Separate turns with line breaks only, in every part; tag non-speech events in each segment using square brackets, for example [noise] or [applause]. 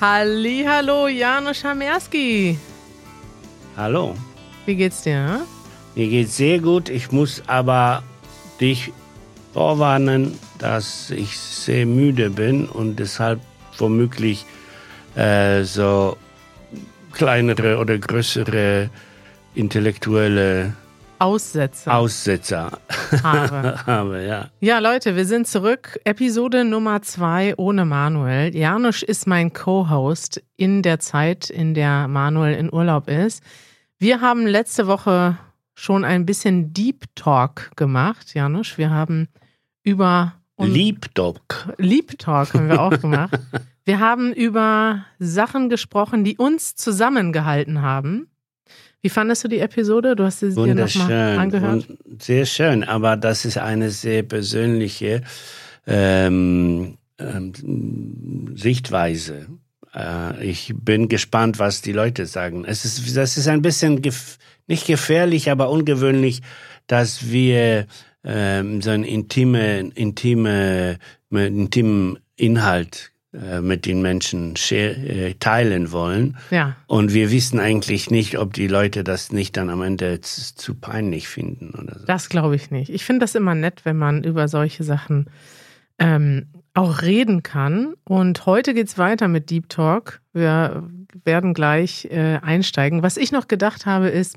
Hallo, Janusz Schamerski.
Hallo.
Wie geht's dir?
Mir geht's sehr gut. Ich muss aber dich vorwarnen, dass ich sehr müde bin und deshalb womöglich äh, so kleinere oder größere intellektuelle
Aussetzer.
Aussetzer
habe. [laughs]
habe. Ja.
ja, Leute, wir sind zurück. Episode Nummer zwei ohne Manuel. Janusz ist mein Co-Host in der Zeit, in der Manuel in Urlaub ist. Wir haben letzte Woche schon ein bisschen Deep Talk gemacht, Janusz. Wir haben über
Leap Talk.
Leap Talk haben wir auch [laughs] gemacht. Wir haben über Sachen gesprochen, die uns zusammengehalten haben. Wie fandest du die Episode? Du hast sie dir nochmal angehört.
Sehr schön, aber das ist eine sehr persönliche ähm, ähm, Sichtweise. Äh, ich bin gespannt, was die Leute sagen. Es ist, das ist ein bisschen gef nicht gefährlich, aber ungewöhnlich, dass wir ähm, so einen intime, intime, intimen Inhalt mit den Menschen äh, teilen wollen.
Ja.
Und wir wissen eigentlich nicht, ob die Leute das nicht dann am Ende zu peinlich finden oder so.
Das glaube ich nicht. Ich finde das immer nett, wenn man über solche Sachen ähm, auch reden kann. Und heute geht es weiter mit Deep Talk. Wir werden gleich äh, einsteigen. Was ich noch gedacht habe, ist,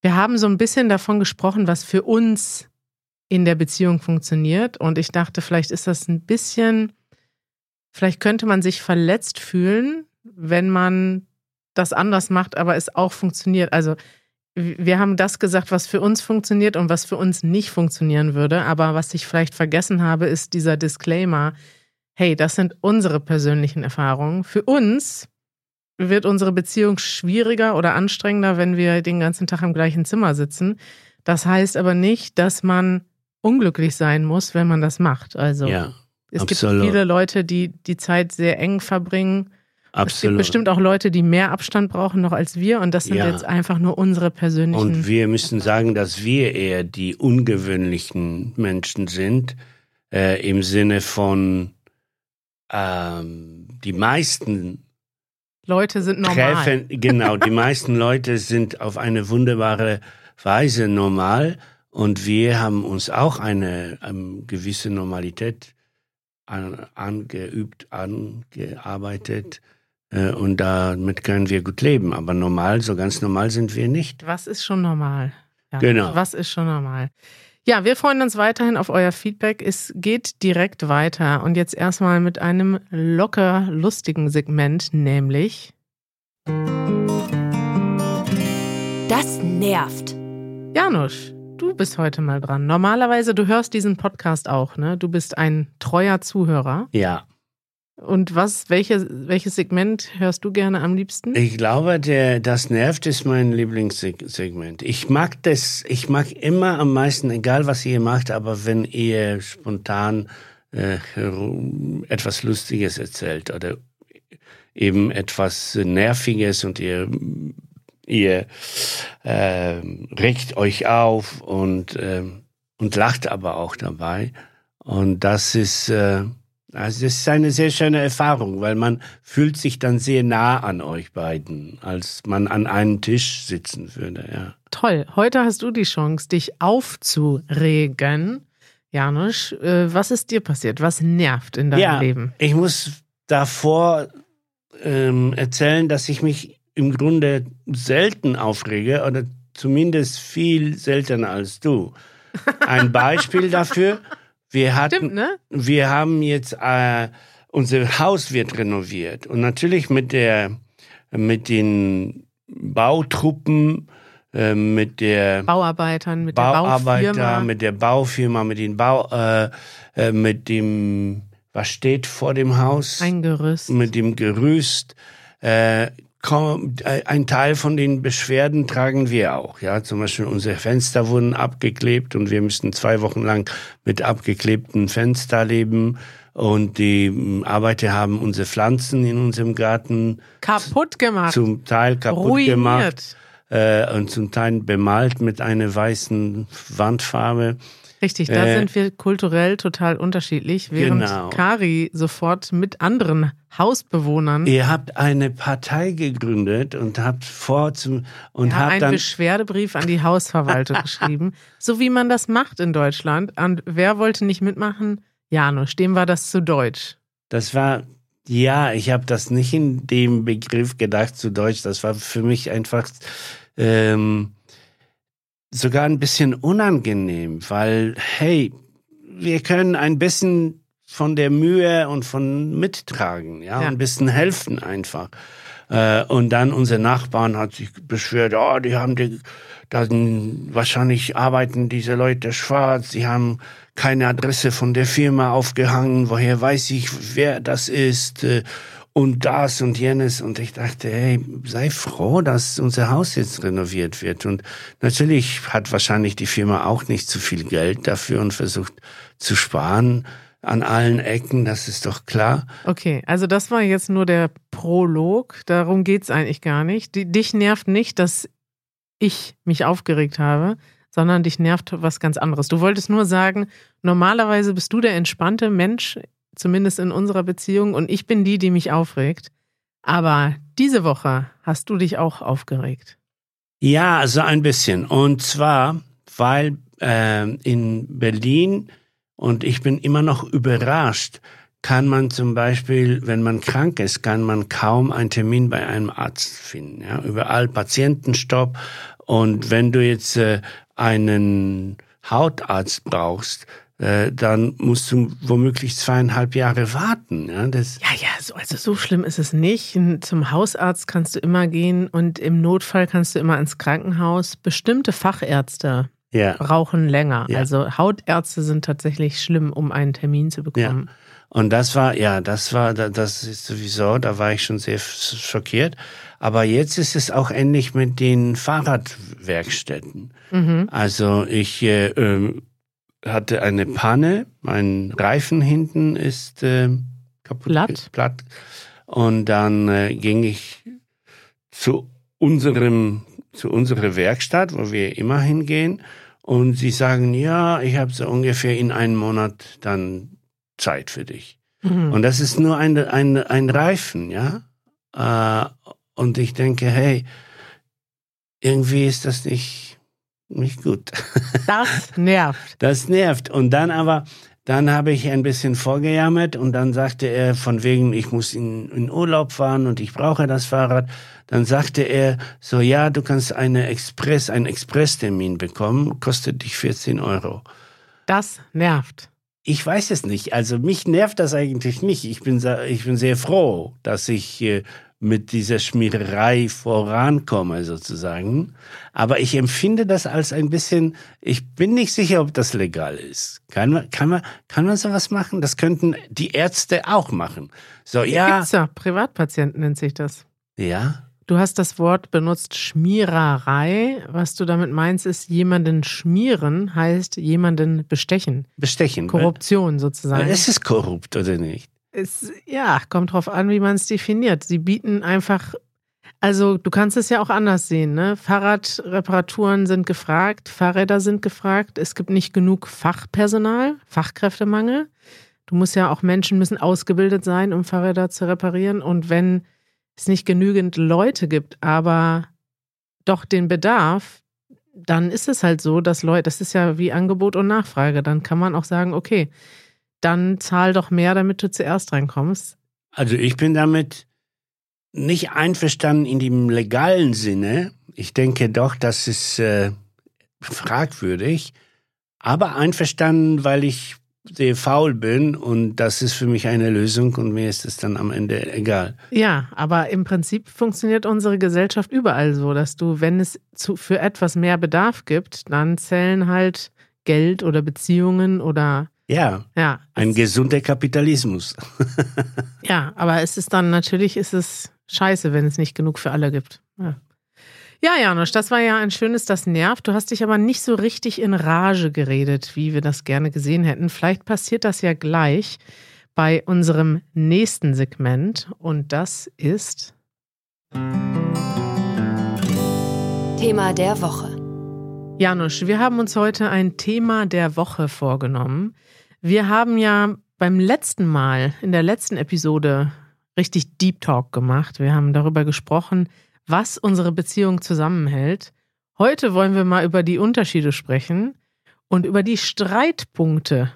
wir haben so ein bisschen davon gesprochen, was für uns in der Beziehung funktioniert. Und ich dachte, vielleicht ist das ein bisschen Vielleicht könnte man sich verletzt fühlen, wenn man das anders macht, aber es auch funktioniert. Also wir haben das gesagt, was für uns funktioniert und was für uns nicht funktionieren würde. Aber was ich vielleicht vergessen habe, ist dieser Disclaimer. Hey, das sind unsere persönlichen Erfahrungen. Für uns wird unsere Beziehung schwieriger oder anstrengender, wenn wir den ganzen Tag im gleichen Zimmer sitzen. Das heißt aber nicht, dass man unglücklich sein muss, wenn man das macht. Also
ja.
Es Absolut. gibt viele Leute, die die Zeit sehr eng verbringen. Absolut. Es gibt bestimmt auch Leute, die mehr Abstand brauchen noch als wir. Und das sind ja. jetzt einfach nur unsere persönlichen.
Und wir müssen sagen, dass wir eher die ungewöhnlichen Menschen sind. Äh, Im Sinne von ähm, die meisten
Leute sind normal. Treffen, [laughs]
genau, die meisten Leute sind auf eine wunderbare Weise normal. Und wir haben uns auch eine, eine ähm, gewisse Normalität an, angeübt, angearbeitet äh, und damit können wir gut leben. Aber normal, so ganz normal sind wir nicht.
Was ist schon normal?
Ja, genau.
Was ist schon normal? Ja, wir freuen uns weiterhin auf euer Feedback. Es geht direkt weiter und jetzt erstmal mit einem locker lustigen Segment, nämlich
Das nervt.
Janusz, Du bist heute mal dran. Normalerweise, du hörst diesen Podcast auch, ne? Du bist ein treuer Zuhörer.
Ja.
Und was, welche, welches Segment hörst du gerne am liebsten?
Ich glaube, der, das nervt ist mein Lieblingssegment. Ich mag das, ich mag immer am meisten, egal was ihr macht, aber wenn ihr spontan äh, etwas Lustiges erzählt oder eben etwas Nerviges und ihr Ihr äh, regt euch auf und, äh, und lacht aber auch dabei. Und das ist, äh, also das ist eine sehr schöne Erfahrung, weil man fühlt sich dann sehr nah an euch beiden, als man an einem Tisch sitzen würde. Ja.
Toll. Heute hast du die Chance, dich aufzuregen. Janusz, äh, was ist dir passiert? Was nervt in deinem
ja,
Leben?
Ich muss davor ähm, erzählen, dass ich mich im Grunde selten aufrege oder zumindest viel seltener als du. Ein [laughs] Beispiel dafür, wir hatten,
Stimmt, ne?
wir haben jetzt, äh, unser Haus wird renoviert und natürlich mit der, mit den Bautruppen, äh, mit der
Bauarbeitern, mit
Bauarbeiter,
der Baufirma,
mit der Baufirma, mit den Bau, äh, äh, mit dem, was steht vor dem Haus?
Ein Gerüst.
Mit dem Gerüst. Äh, äh, ein Teil von den Beschwerden tragen wir auch. Ja, zum Beispiel unsere Fenster wurden abgeklebt und wir müssten zwei Wochen lang mit abgeklebten Fenster leben. Und die hm, Arbeiter haben unsere Pflanzen in unserem Garten
kaputt gemacht.
Zum Teil kaputt
Ruiniert.
gemacht äh, und zum Teil bemalt mit einer weißen Wandfarbe.
Richtig, da
Äh,
sind wir kulturell total unterschiedlich, während
Genau.
Kari sofort mit anderen Hausbewohnern
Ihr habt eine Partei gegründet und habt vor zum und
ja,
habt
einen
dann
Beschwerdebrief an die Hausverwaltung [laughs] geschrieben, so wie man das macht in Deutschland. Und wer wollte nicht mitmachen? Janusz, dem war das zu deutsch.
Das war, ja, ich habe das nicht in dem Begriff gedacht zu Deutsch. Das war für mich einfach ähm, sogar ein bisschen unangenehm, weil, hey, wir können ein bisschen von der Mühe und von mittragen, ja,
Ja.
ein bisschen helfen einfach. Äh, und dann unser Nachbarn hat sich beschwert, oh, die haben die, dann wahrscheinlich arbeiten diese Leute schwarz, die haben keine Adresse von der Firma aufgehangen, woher weiß ich, wer das ist äh, und das und jenes. Und ich dachte, hey, sei froh, dass unser Haus jetzt renoviert wird. Und natürlich hat wahrscheinlich die Firma auch nicht zu viel Geld dafür und versucht zu sparen an allen Ecken, das ist doch klar.
Okay, also das war jetzt nur der Prolog. Darum geht's eigentlich gar nicht. Dich nervt nicht, dass ich mich aufgeregt habe, sondern dich nervt was ganz anderes. Du wolltest nur sagen, normalerweise bist du der entspannte Mensch, zumindest in unserer Beziehung, und ich bin die, die mich aufregt. Aber diese Woche hast du dich auch aufgeregt.
Ja, so ein bisschen. Und zwar, weil ähm, in Berlin, und ich bin immer noch überrascht, kann man zum Beispiel, wenn man krank ist, kann man kaum einen Termin bei einem Arzt finden. Ja? Überall Patientenstopp. Und wenn du jetzt äh, einen Hautarzt brauchst, äh, dann musst du womöglich zweieinhalb Jahre warten. Ja? Das,
Ja, ja, so, also so schlimm ist es nicht. Zum Hausarzt kannst du immer gehen und im Notfall kannst du immer ins Krankenhaus. Bestimmte Fachärzte
ja.
brauchen länger.
Ja.
Also Hautärzte sind tatsächlich schlimm, um einen Termin zu bekommen.
Und das war, ja, das war, da- das ist sowieso, da war ich schon sehr schockiert. Aber jetzt ist es auch ähnlich mit den Fahrradwerkstätten.
Mhm.
Also ich äh, ähm, hatte eine Panne, mein Reifen hinten ist äh, kaputt.
Platt?
platt. Und dann äh, ging ich zu unserem, zu unserer Werkstatt, wo wir immer hingehen. Und sie sagen, ja, ich habe so ungefähr in einem Monat dann Zeit für dich.
Mhm.
Und das ist nur ein, ein, ein Reifen, ja. Äh, und ich denke, hey, irgendwie ist das nicht, nicht gut.
Das [laughs] nervt.
Das nervt. Und dann aber, dann habe ich ein bisschen vorgejammert und dann sagte er von wegen, ich muss in, in Urlaub fahren und ich brauche das Fahrrad. Dann sagte er so, ja, du kannst eine Express, einen Expresstermin bekommen, kostet dich 14 Euro.
Das nervt.
Ich weiß es nicht. Also mich nervt das eigentlich nicht. Ich bin, ich bin sehr froh, dass ich äh, mit dieser Schmiererei vorankomme sozusagen. Aber ich empfinde das als ein bisschen, ich bin nicht sicher, ob das legal ist. Kann man, kann man, kann man sowas machen? Das könnten die Ärzte auch machen. So, ja,
Gibt's ja. Privatpatienten nennt sich das.
ja,
Du hast das Wort benutzt Schmiererei. Was du damit meinst, ist jemanden schmieren, heißt jemanden bestechen.
bestechen.
Korruption sozusagen.
Es ist korrupt, oder nicht?
Es, ja, kommt drauf an, wie man es definiert. Sie bieten einfach, also du kannst es ja auch anders sehen, ne? Fahrradreparaturen sind gefragt, Fahrräder sind gefragt, es gibt nicht genug Fachpersonal, Fachkräftemangel. Du musst ja auch Menschen müssen ausgebildet sein, um Fahrräder zu reparieren. Und wenn es nicht genügend Leute gibt, aber doch den Bedarf, dann ist es halt so, dass Leute, das ist ja wie Angebot und Nachfrage. Dann kann man auch sagen, okay, dann zahl doch mehr, damit du zuerst reinkommst.
Also ich bin damit nicht einverstanden in dem legalen Sinne. Ich denke doch, das ist äh, fragwürdig, aber einverstanden, weil ich sehr faul bin und das ist für mich eine Lösung und mir ist es dann am Ende egal.
Ja, aber im Prinzip funktioniert unsere Gesellschaft überall so, dass du, wenn es zu, für etwas mehr Bedarf gibt, dann zählen halt Geld oder Beziehungen oder
Ja,
ja.
ein
es-
gesunder Kapitalismus. [laughs]
Ja, aber es ist dann natürlich ist es scheiße, wenn es nicht genug für alle gibt. Ja. Ja, Janusz, das war ja ein schönes Das nervt. Du hast dich aber nicht so richtig in Rage geredet, wie wir das gerne gesehen hätten. Vielleicht passiert das ja gleich bei unserem nächsten Segment und das ist
Thema der Woche.
Janusz, wir haben uns heute ein Thema der Woche vorgenommen. Wir haben ja beim letzten Mal, in der letzten Episode, richtig Deep Talk gemacht. Wir haben darüber gesprochen, was unsere Beziehung zusammenhält. Heute wollen wir mal über die Unterschiede sprechen und über die Streitpunkte.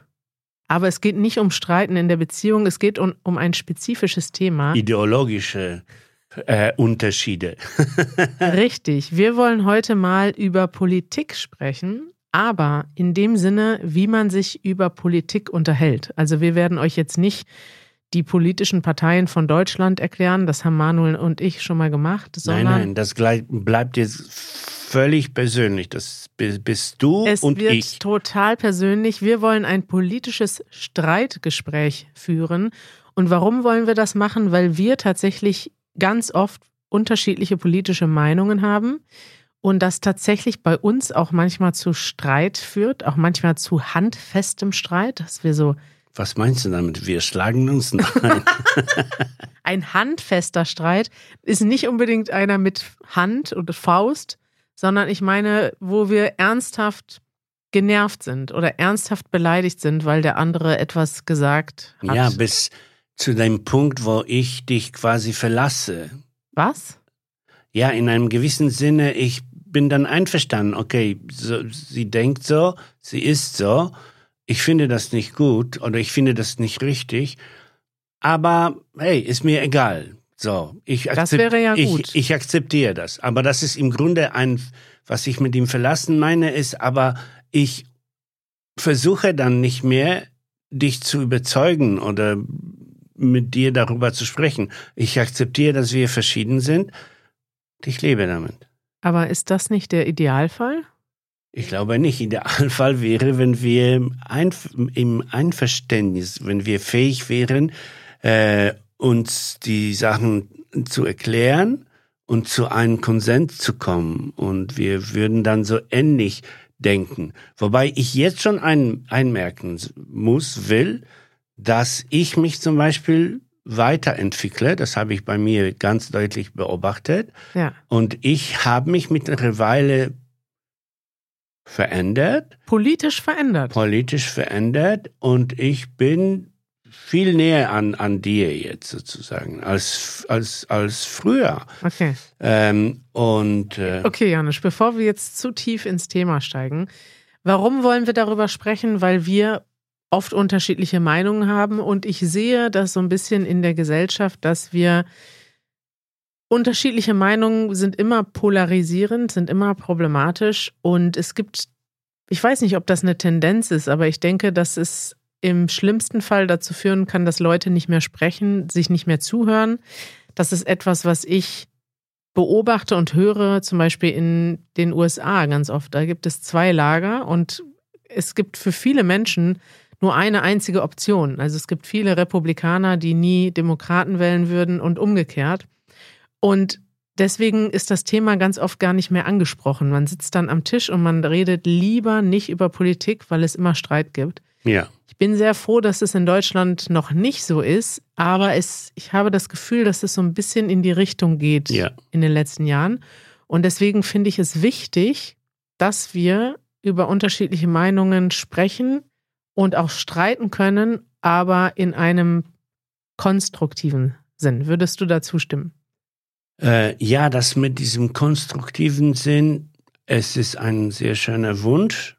Aber es geht nicht um Streiten in der Beziehung, es geht um, um ein spezifisches Thema.
Ideologische äh, Unterschiede. [laughs]
Richtig. Wir wollen heute mal über Politik sprechen, aber in dem Sinne, wie man sich über Politik unterhält. Also wir werden euch jetzt nicht die politischen Parteien von Deutschland erklären, das haben Manuel und ich schon mal gemacht, sondern
nein, nein, das bleibt jetzt völlig persönlich. Das bist du
es
und
wird
ich.
total persönlich. Wir wollen ein politisches Streitgespräch führen. Und warum wollen wir das machen? Weil wir tatsächlich ganz oft unterschiedliche politische Meinungen haben und das tatsächlich bei uns auch manchmal zu Streit führt, auch manchmal zu handfestem Streit, dass wir so.
Was meinst du damit? Wir schlagen uns? Nein. [laughs] [laughs]
Ein handfester Streit ist nicht unbedingt einer mit Hand oder Faust, sondern ich meine, wo wir ernsthaft genervt sind oder ernsthaft beleidigt sind, weil der andere etwas gesagt hat.
Ja, bis zu dem Punkt, wo ich dich quasi verlasse.
Was?
Ja, in einem gewissen Sinne, ich bin dann einverstanden, okay, so, sie denkt so, sie ist so, ich finde das nicht gut oder ich finde das nicht richtig, aber hey, ist mir egal. So, ich,
das wäre ja
gut. Ich, ich akzeptiere das. Aber das ist im Grunde ein, was ich mit ihm verlassen meine, ist, aber ich versuche dann nicht mehr, dich zu überzeugen oder mit dir darüber zu sprechen. Ich akzeptiere, dass wir verschieden sind. Ich lebe damit.
Aber ist das nicht der Idealfall?
Ich glaube nicht. Idealfall wäre, wenn wir im Einverständnis, wenn wir fähig wären, äh, uns die Sachen zu erklären und zu einem Konsens zu kommen. Und wir würden dann so ähnlich denken. Wobei ich jetzt schon ein, einmerken muss, will, dass ich mich zum Beispiel weiterentwickle. Das habe ich bei mir ganz deutlich beobachtet.
Ja.
Und ich habe mich mittlerweile verändert.
Politisch verändert.
Politisch verändert. Und ich bin viel näher an, an dir jetzt sozusagen als, als, als früher.
Okay.
Ähm, und, äh,
okay, Janusz, bevor wir jetzt zu tief ins Thema steigen, warum wollen wir darüber sprechen? Weil wir oft unterschiedliche Meinungen haben und ich sehe das so ein bisschen in der Gesellschaft, dass wir unterschiedliche Meinungen sind immer polarisierend, sind immer problematisch und es gibt, ich weiß nicht, ob das eine Tendenz ist, aber ich denke, dass es im schlimmsten Fall dazu führen kann, dass Leute nicht mehr sprechen, sich nicht mehr zuhören. Das ist etwas, was ich beobachte und höre, zum Beispiel in den USA ganz oft. Da gibt es zwei Lager und es gibt für viele Menschen nur eine einzige Option. Also es gibt viele Republikaner, die nie Demokraten wählen würden und umgekehrt. Und deswegen ist das Thema ganz oft gar nicht mehr angesprochen. Man sitzt dann am Tisch und man redet lieber nicht über Politik, weil es immer Streit gibt.
Ja.
Ich bin sehr froh, dass es in Deutschland noch nicht so ist, aber es, ich habe das Gefühl, dass es so ein bisschen in die Richtung geht
ja.
in den letzten Jahren. Und deswegen finde ich es wichtig, dass wir über unterschiedliche Meinungen sprechen, und auch streiten können, aber in einem konstruktiven Sinn. Würdest du dazu stimmen?
Äh, ja, das mit diesem konstruktiven Sinn, es ist ein sehr schöner Wunsch,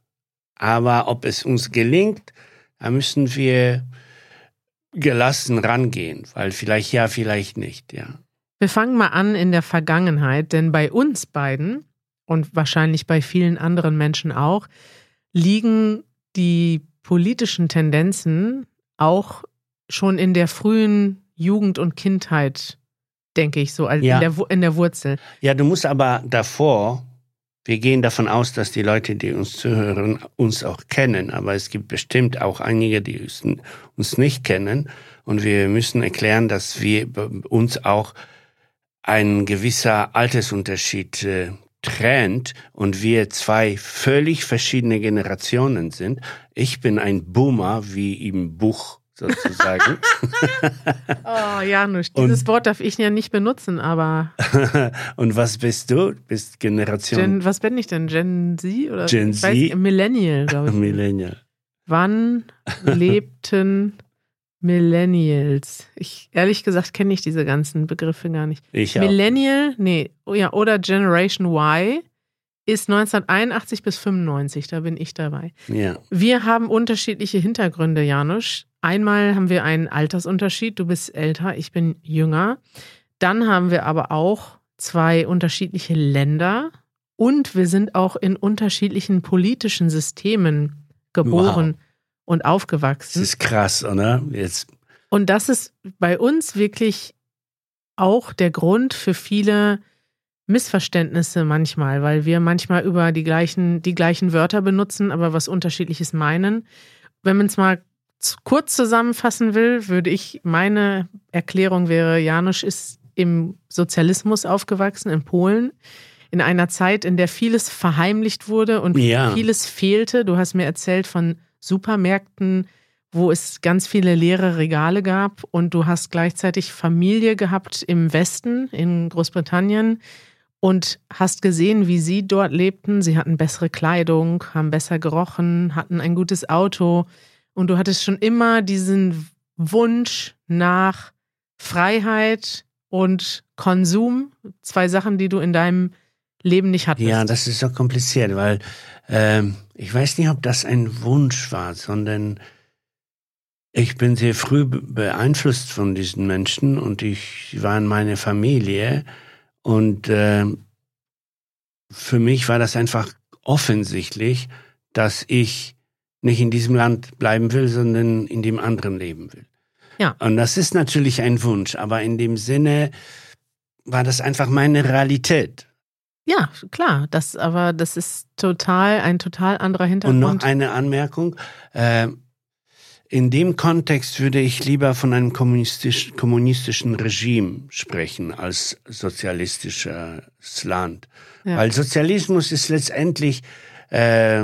aber ob es uns gelingt, da müssen wir gelassen rangehen, weil vielleicht ja, vielleicht nicht, ja.
Wir fangen mal an in der Vergangenheit, denn bei uns beiden und wahrscheinlich bei vielen anderen Menschen auch liegen die politischen Tendenzen auch schon in der frühen Jugend und Kindheit, denke ich, so ja. in, der, in der Wurzel.
Ja, du musst aber davor, wir gehen davon aus, dass die Leute, die uns zuhören, uns auch kennen, aber es gibt bestimmt auch einige, die uns nicht kennen und wir müssen erklären, dass wir uns auch ein gewisser Altersunterschied äh, trennt und wir zwei völlig verschiedene Generationen sind. Ich bin ein Boomer, wie im Buch sozusagen. [laughs]
oh, Janusz, dieses und, Wort darf ich ja nicht benutzen, aber. [laughs]
und was bist du? Bist Generation.
Gen, was bin ich denn? Gen Z? Oder
Gen Z? Weiß,
Millennial, glaube ich. [laughs]
Millennial.
Wann lebten Millennials? Ich, ehrlich gesagt, kenne ich diese ganzen Begriffe gar nicht.
Ich
Millennial, nee, oh ja, oder Generation Y ist 1981 bis 95, da bin ich dabei.
Ja.
Wir haben unterschiedliche Hintergründe, Janusz. Einmal haben wir einen Altersunterschied, du bist älter, ich bin jünger. Dann haben wir aber auch zwei unterschiedliche Länder und wir sind auch in unterschiedlichen politischen Systemen geboren wow. Und aufgewachsen.
Das ist krass, oder? Jetzt.
Und das ist bei uns wirklich auch der Grund für viele Missverständnisse manchmal, weil wir manchmal über die gleichen, die gleichen Wörter benutzen, aber was unterschiedliches meinen. Wenn man es mal kurz zusammenfassen will, würde ich, meine Erklärung wäre, Janusz ist im Sozialismus aufgewachsen, in Polen, in einer Zeit, in der vieles verheimlicht wurde und ja. vieles fehlte. Du hast mir erzählt von Supermärkten, wo es ganz viele leere Regale gab und du hast gleichzeitig Familie gehabt im Westen, in Großbritannien, und hast gesehen, wie sie dort lebten. Sie hatten bessere Kleidung, haben besser gerochen, hatten ein gutes Auto. Und du hattest schon immer diesen Wunsch nach Freiheit und Konsum. Zwei Sachen, die du in deinem Leben nicht hattest.
Ja, das ist so kompliziert, weil äh, ich weiß nicht, ob das ein Wunsch war, sondern ich bin sehr früh beeinflusst von diesen Menschen und ich war in meiner Familie und äh, für mich war das einfach offensichtlich, dass ich nicht in diesem Land bleiben will, sondern in dem anderen leben will.
Ja.
Und das ist natürlich ein Wunsch, aber in dem Sinne war das einfach meine Realität.
Ja, klar, das aber das ist total ein total anderer Hintergrund.
Und noch eine Anmerkung: äh, in dem Kontext würde ich lieber von einem kommunistisch, kommunistischen Regime sprechen als sozialistisches Land. Ja. Weil Sozialismus ist letztendlich äh,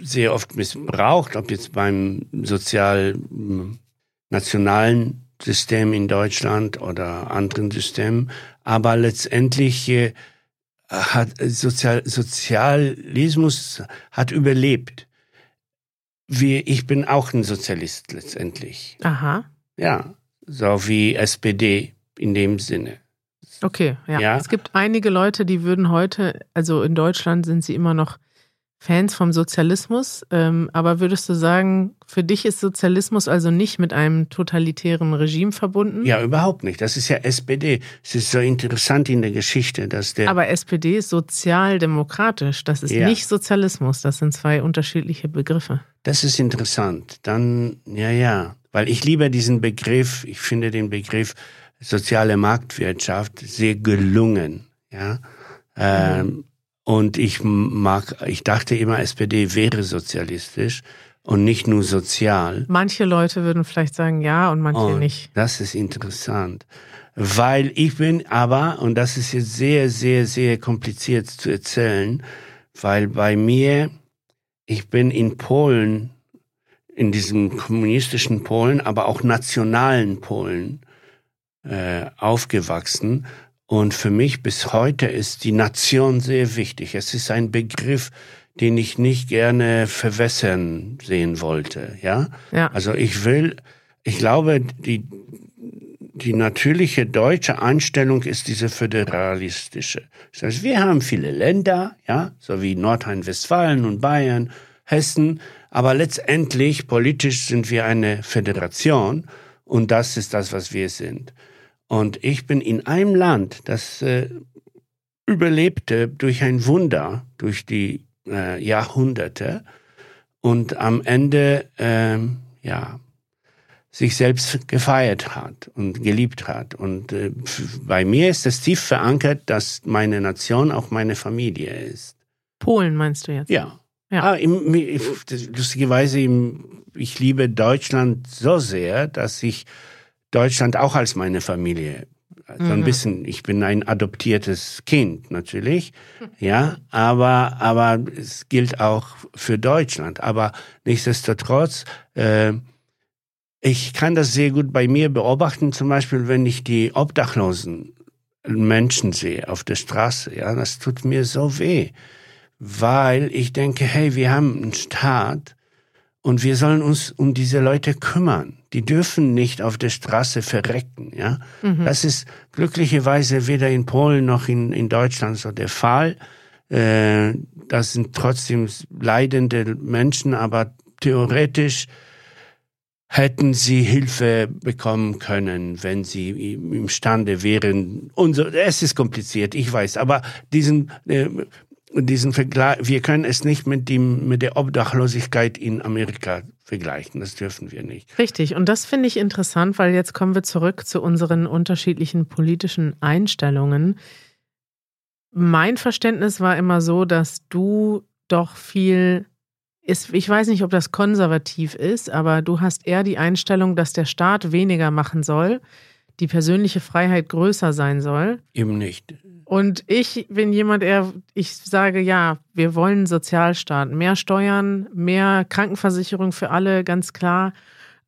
sehr oft missbraucht, ob jetzt beim sozial-nationalen System in Deutschland oder anderen Systemen. Aber letztendlich äh, hat Sozial Sozialismus hat überlebt wie, ich bin auch ein Sozialist letztendlich.
Aha.
Ja, so wie SPD in dem Sinne.
Okay, ja. ja. Es gibt einige Leute, die würden heute, also in Deutschland sind sie immer noch Fans vom Sozialismus, ähm, aber würdest du sagen, für dich ist Sozialismus also nicht mit einem totalitären Regime verbunden?
Ja, überhaupt nicht. Das ist ja SPD. Es ist so interessant in der Geschichte, dass der.
Aber SPD ist sozialdemokratisch. Das ist ja. nicht Sozialismus. Das sind zwei unterschiedliche Begriffe.
Das ist interessant. Dann, ja, ja. Weil ich liebe diesen Begriff, ich finde den Begriff soziale Marktwirtschaft sehr gelungen. Ja. Ähm. Und ich mag, ich dachte immer, SPD wäre sozialistisch und nicht nur sozial.
Manche Leute würden vielleicht sagen ja und manche und nicht.
Das ist interessant. Weil ich bin aber, und das ist jetzt sehr, sehr, sehr kompliziert zu erzählen, weil bei mir, ich bin in Polen, in diesem kommunistischen Polen, aber auch nationalen Polen äh, aufgewachsen und für mich bis heute ist die Nation sehr wichtig. Es ist ein Begriff, den ich nicht gerne verwässern sehen wollte. Ja.
ja.
Also ich will, ich glaube, die, die natürliche deutsche Einstellung ist diese föderalistische. Das heißt, wir haben viele Länder, ja, so wie Nordrhein-Westfalen und Bayern, Hessen, aber letztendlich politisch sind wir eine Föderation und das ist das, was wir sind. Und ich bin in einem Land, das äh, überlebte durch ein Wunder, durch die äh, Jahrhunderte und am Ende, äh, ja, sich selbst gefeiert hat und geliebt hat. Und äh, bei mir ist es tief verankert, dass meine Nation auch meine Familie ist.
Polen meinst du jetzt?
Ja. ja. Ah, im, lustigerweise, im, ich liebe Deutschland so sehr, dass ich Deutschland auch als meine Familie. So ein mhm. bisschen, ich bin ein adoptiertes Kind natürlich, ja, aber, aber es gilt auch für Deutschland. Aber nichtsdestotrotz, äh, ich kann das sehr gut bei mir beobachten, zum Beispiel, wenn ich die Obdachlosen Menschen sehe auf der Straße. Ja, das tut mir so weh, weil ich denke, hey, wir haben einen Staat und wir sollen uns um diese Leute kümmern. Die dürfen nicht auf der Straße verrecken. Ja, mhm. das ist glücklicherweise weder in Polen noch in, in Deutschland so der Fall. Äh, das sind trotzdem leidende Menschen, aber theoretisch hätten sie Hilfe bekommen können, wenn sie imstande wären. Und so, es ist kompliziert, ich weiß, aber diesen, äh, diesen Vergleich, wir können es nicht mit, dem, mit der Obdachlosigkeit in Amerika vergleichen. Das dürfen wir nicht.
Richtig. Und das finde ich interessant, weil jetzt kommen wir zurück zu unseren unterschiedlichen politischen Einstellungen. Mein Verständnis war immer so, dass du doch viel ist, ich weiß nicht, ob das konservativ ist, aber du hast eher die Einstellung, dass der Staat weniger machen soll, die persönliche Freiheit größer sein soll.
Eben nicht.
Und ich bin jemand, der, ich sage ja, wir wollen Sozialstaat, mehr Steuern, mehr Krankenversicherung für alle, ganz klar,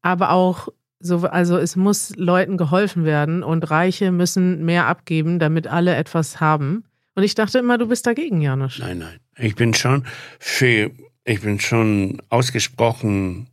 aber auch so, also es muss Leuten geholfen werden und Reiche müssen mehr abgeben, damit alle etwas haben. Und ich dachte immer, du bist dagegen, Janusz.
Nein, nein. Ich bin schon für ich bin schon ausgesprochen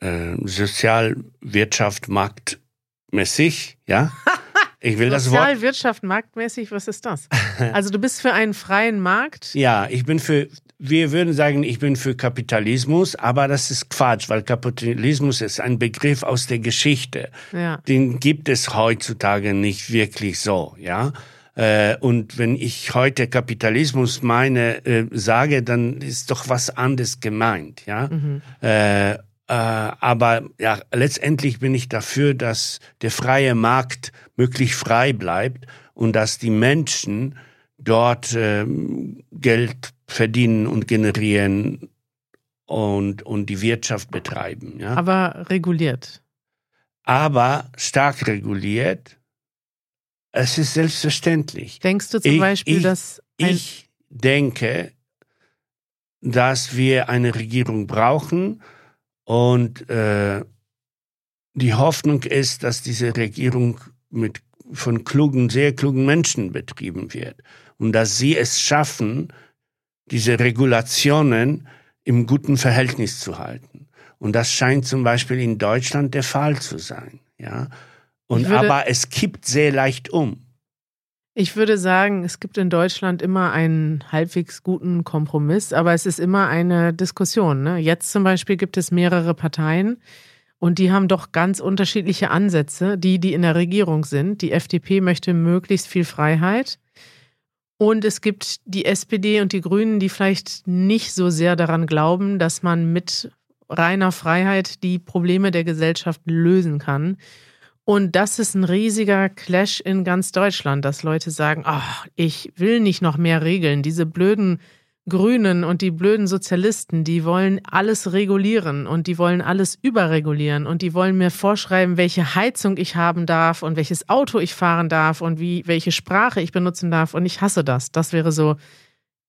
äh, Sozialwirtschaft marktmäßig, ja. [laughs]
Ich will das Wort. Sozialwirtschaft marktmäßig, was ist das? [laughs] Also du bist für einen freien Markt?
Ja, ich bin für, wir würden sagen, ich bin für Kapitalismus, aber das ist Quatsch, weil Kapitalismus ist ein Begriff aus der Geschichte. Ja. Den gibt es heutzutage nicht wirklich so, ja. Äh, und wenn ich heute Kapitalismus meine, äh, sage, dann ist doch was anderes gemeint, ja. Mhm. Äh, aber ja, letztendlich bin ich dafür, dass der freie Markt möglichst frei bleibt und dass die Menschen dort äh, Geld verdienen und generieren und, und die Wirtschaft betreiben. Ja?
Aber reguliert.
Aber stark reguliert es ist selbstverständlich.
Denkst du zum ich, Beispiel,
ich,
dass.
Ich denke, dass wir eine Regierung brauchen und äh, die Hoffnung ist, dass diese Regierung mit von klugen, sehr klugen Menschen betrieben wird und dass sie es schaffen, diese Regulationen im guten Verhältnis zu halten. Und das scheint zum Beispiel in Deutschland der Fall zu sein. Ja, und aber es kippt sehr leicht um.
Ich würde sagen, es gibt in Deutschland immer einen halbwegs guten Kompromiss, aber es ist immer eine Diskussion. Ne? Jetzt zum Beispiel gibt es mehrere Parteien und die haben doch ganz unterschiedliche Ansätze, die, die in der Regierung sind. Die FDP möchte möglichst viel Freiheit. Und es gibt die SPD und die Grünen, die vielleicht nicht so sehr daran glauben, dass man mit reiner Freiheit die Probleme der Gesellschaft lösen kann. Und das ist ein riesiger Clash in ganz Deutschland, dass Leute sagen, ach, ich will nicht noch mehr Regeln. Diese blöden Grünen und die blöden Sozialisten, die wollen alles regulieren und die wollen alles überregulieren und die wollen mir vorschreiben, welche Heizung ich haben darf und welches Auto ich fahren darf und wie, welche Sprache ich benutzen darf. Und ich hasse das. Das wäre so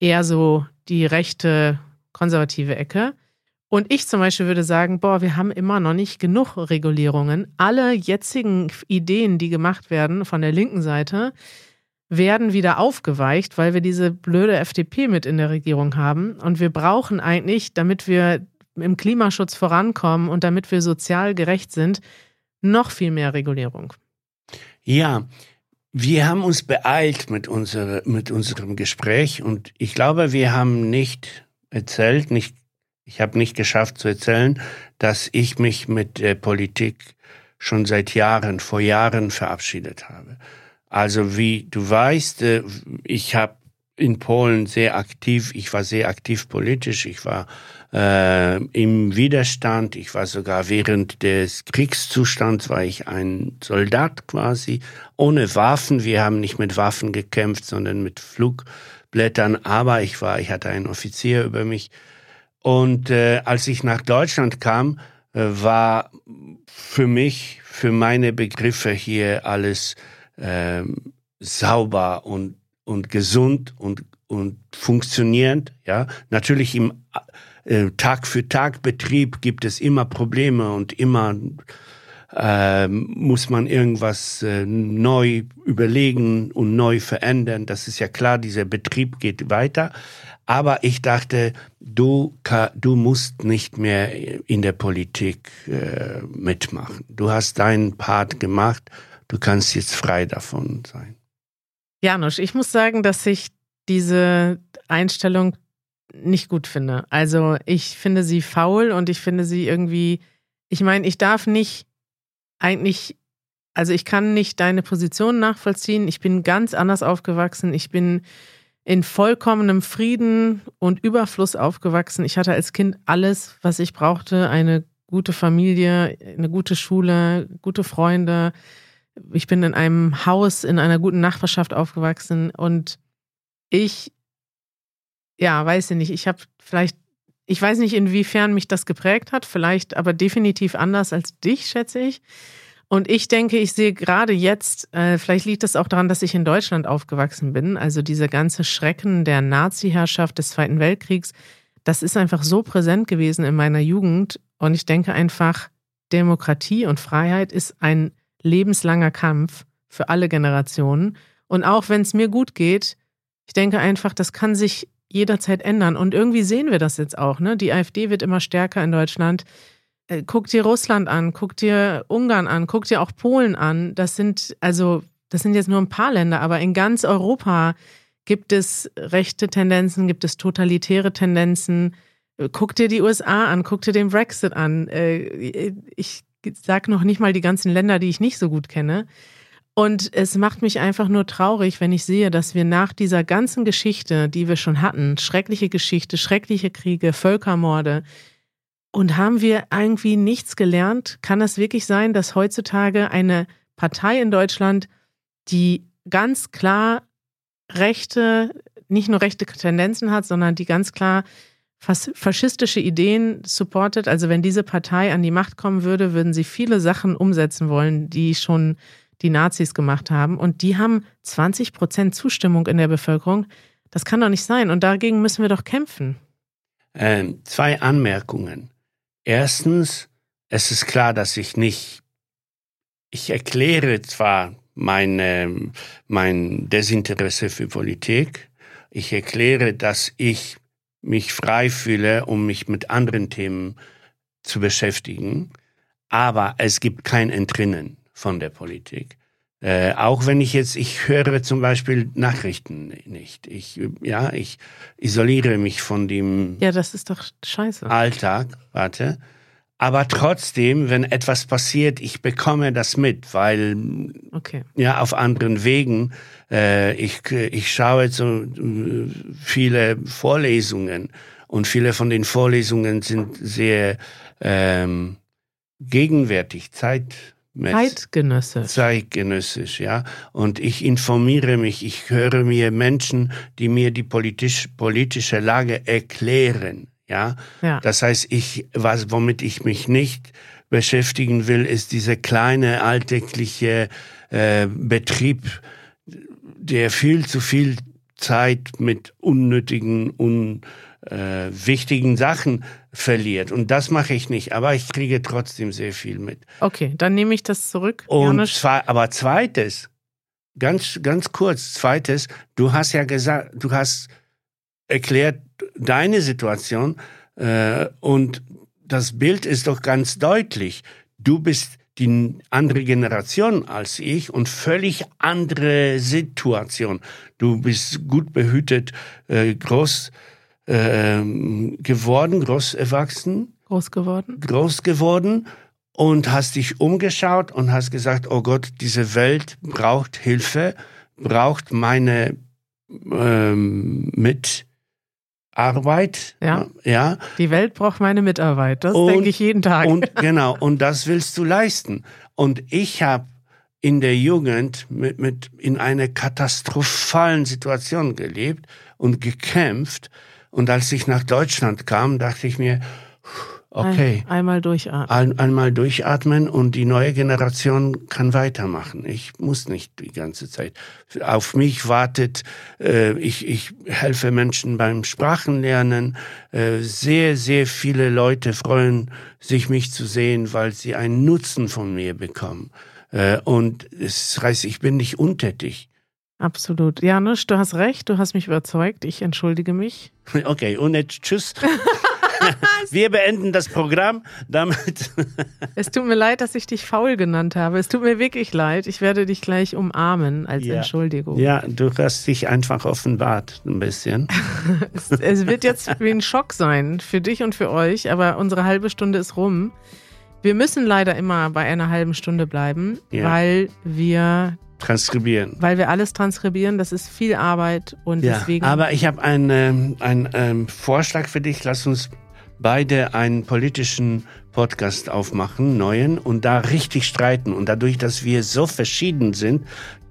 eher so die rechte konservative Ecke. Und ich zum Beispiel würde sagen, boah, wir haben immer noch nicht genug Regulierungen. Alle jetzigen Ideen, die gemacht werden von der linken Seite, werden wieder aufgeweicht, weil wir diese blöde FDP mit in der Regierung haben. Und wir brauchen eigentlich, damit wir im Klimaschutz vorankommen und damit wir sozial gerecht sind, noch viel mehr Regulierung.
Ja, wir haben uns beeilt mit, unsere, mit unserem Gespräch und ich glaube, wir haben nicht erzählt, nicht ich habe nicht geschafft zu erzählen, dass ich mich mit der Politik schon seit Jahren, vor Jahren verabschiedet habe. Also wie du weißt, äh, ich habe in Polen sehr aktiv, ich war sehr aktiv politisch, ich war äh, im Widerstand, ich war sogar während des Kriegszustands, war ich ein Soldat quasi, ohne Waffen. Wir haben nicht mit Waffen gekämpft, sondern mit Flugblättern, aber ich war, ich hatte einen Offizier über mich und äh, als ich nach Deutschland kam, äh, war für mich, für meine Begriffe hier alles äh, sauber und, und gesund und und funktionierend. Ja, natürlich im äh, Tag für Tag Betrieb gibt es immer Probleme und immer äh, muss man irgendwas äh, neu überlegen und neu verändern. Das ist ja klar, dieser Betrieb geht weiter. Aber ich dachte, du, du musst nicht mehr in der Politik äh, mitmachen. Du hast deinen Part gemacht. Du kannst jetzt frei davon sein.
Janusz, ich muss sagen, dass ich diese Einstellung nicht gut finde. Also ich finde sie faul und ich finde sie irgendwie, ich meine, ich darf nicht eigentlich, also ich kann nicht deine Position nachvollziehen. Ich bin ganz anders aufgewachsen. Ich bin in vollkommenem Frieden und Überfluss aufgewachsen. Ich hatte als Kind alles, was ich brauchte. Eine gute Familie, eine gute Schule, gute Freunde. Ich bin in einem Haus, in einer guten Nachbarschaft aufgewachsen und ich, ja, weiß ich nicht, ich habe vielleicht, ich weiß nicht, inwiefern mich das geprägt hat, vielleicht aber definitiv anders als dich, schätze ich. Und ich denke, ich sehe gerade jetzt, äh, vielleicht liegt es auch daran, dass ich in Deutschland aufgewachsen bin, also diese ganze Schrecken der Nazi-Herrschaft des Zweiten Weltkriegs, das ist einfach so präsent gewesen in meiner Jugend. Und ich denke einfach, Demokratie und Freiheit ist ein lebenslanger Kampf für alle Generationen. Und auch wenn es mir gut geht, ich denke einfach, das kann sich jederzeit ändern. Und irgendwie sehen wir das jetzt auch. Ne? Die AfD wird immer stärker in Deutschland. Äh, guck dir Russland an, guck dir Ungarn an, guck dir auch Polen an. Das sind also, das sind jetzt nur ein paar Länder, aber in ganz Europa gibt es rechte Tendenzen, gibt es totalitäre Tendenzen. Äh, guck dir die USA an, guck dir den Brexit an. Äh, ich sag noch nicht mal die ganzen Länder, die ich nicht so gut kenne. Und es macht mich einfach nur traurig, wenn ich sehe, dass wir nach dieser ganzen Geschichte, die wir schon hatten, schreckliche Geschichte, schreckliche Kriege, Völkermorde, und haben wir irgendwie nichts gelernt? Kann es wirklich sein, dass heutzutage eine Partei in Deutschland, die ganz klar rechte, nicht nur rechte Tendenzen hat, sondern die ganz klar faschistische Ideen supportet. Also wenn diese Partei an die Macht kommen würde, würden sie viele Sachen umsetzen wollen, die schon die Nazis gemacht haben. Und die haben 20 Prozent Zustimmung in der Bevölkerung. Das kann doch nicht sein. Und dagegen müssen wir doch kämpfen.
Ähm, zwei Anmerkungen. Erstens, es ist klar, dass ich nicht, ich erkläre zwar meine, mein Desinteresse für Politik, ich erkläre, dass ich mich frei fühle, um mich mit anderen Themen zu beschäftigen, aber es gibt kein Entrinnen von der Politik. Äh, auch wenn ich jetzt, ich höre zum Beispiel Nachrichten nicht. Ich, ja, ich isoliere mich von dem.
Ja, das ist doch scheiße.
Alltag, warte. Aber trotzdem, wenn etwas passiert, ich bekomme das mit, weil okay. ja auf anderen Wegen. Äh, ich ich schaue so äh, viele Vorlesungen und viele von den Vorlesungen sind sehr ähm, gegenwärtig, Zeit
Zeitgenössisch.
Zeitgenössisch, ja. Und ich informiere mich, ich höre mir Menschen, die mir die politisch, politische Lage erklären, ja. ja. Das heißt, ich, was, womit ich mich nicht beschäftigen will, ist dieser kleine alltägliche äh, Betrieb, der viel zu viel Zeit mit unnötigen, un, äh, wichtigen Sachen verliert. Und das mache ich nicht, aber ich kriege trotzdem sehr viel mit.
Okay, dann nehme ich das zurück.
Und zwei, aber zweites, ganz, ganz kurz, zweites, du hast ja gesagt, du hast erklärt deine Situation äh, und das Bild ist doch ganz deutlich. Du bist die andere Generation als ich und völlig andere Situation. Du bist gut behütet, äh, groß äh, geworden, groß erwachsen.
Groß geworden.
Groß geworden und hast dich umgeschaut und hast gesagt, oh Gott, diese Welt braucht Hilfe, braucht meine ähm, Mitarbeit.
Ja. ja. Die Welt braucht meine Mitarbeit. Das denke ich jeden Tag.
Und [laughs] genau, und das willst du leisten. Und ich habe in der Jugend mit, mit in einer katastrophalen Situation gelebt und gekämpft und als ich nach Deutschland kam, dachte ich mir, okay.
Ein, einmal durchatmen.
Ein, einmal durchatmen und die neue Generation kann weitermachen. Ich muss nicht die ganze Zeit. Auf mich wartet, äh, ich, ich helfe Menschen beim Sprachenlernen. Äh, sehr, sehr viele Leute freuen sich, mich zu sehen, weil sie einen Nutzen von mir bekommen. Äh, und es heißt, ich bin nicht untätig.
Absolut. Janusz, du hast recht, du hast mich überzeugt. Ich entschuldige mich. [laughs]
Okay, und jetzt tschüss. [laughs] Wir beenden das Programm damit.
es tut mir leid, dass ich dich faul genannt habe. Es tut mir wirklich leid. Ich werde dich gleich umarmen als
Ja.
Entschuldigung.
Ja, du hast dich einfach offenbart ein bisschen. [laughs]
Es, es wird jetzt wie ein Schock sein für dich und für euch, aber unsere halbe Stunde ist rum. Wir müssen leider immer bei einer halben Stunde bleiben,
Ja.
weil wir,
Transkribieren.
weil wir alles transkribieren. Das ist viel Arbeit und
Ja,
deswegen.
aber ich habe einen, ähm, einen ähm, Vorschlag für dich. Lass uns beide einen politischen Podcast aufmachen, neuen, und da richtig streiten. Und dadurch, dass wir so verschieden sind,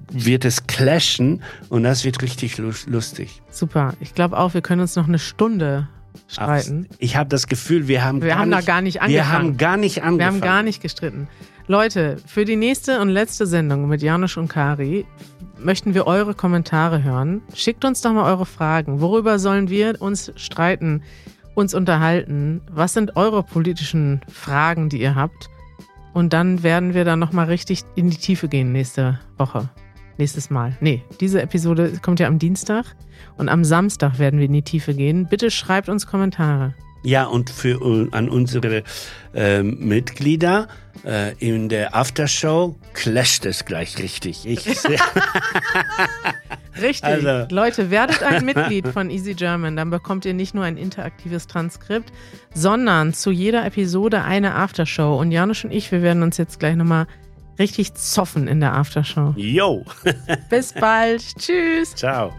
wird es clashen und das wird richtig lu- lustig.
super. Ich glaube auch, wir können uns noch eine Stunde streiten.
Ich habe das Gefühl, wir haben
Wir
gar
haben da
nicht,
gar nicht
Wir
angefangen.
haben gar nicht angefangen.
Wir haben gar nicht gestritten. Leute, für die nächste und letzte Sendung mit Janusz und Kari möchten wir eure Kommentare hören. Schickt uns doch mal eure Fragen. Worüber sollen wir uns streiten, uns unterhalten? Was sind eure politischen Fragen, die ihr habt? Und dann werden wir da nochmal richtig in die Tiefe gehen nächste Woche. Nächstes Mal. Nee, diese Episode kommt ja am Dienstag und am Samstag werden wir in die Tiefe gehen. Bitte schreibt uns Kommentare.
Ja, und für uh, an unsere ähm, Mitglieder äh, in der Aftershow clasht es gleich richtig. Ich [laughs]
Richtig.
Also-
Leute, werdet ein Mitglied von Easy German. Dann bekommt ihr nicht nur ein interaktives Transkript, sondern zu jeder Episode eine Aftershow. Und Janusz und ich, wir werden uns jetzt gleich nochmal richtig zoffen in der Aftershow.
Yo,
Bis bald. Tschüss.
ciao.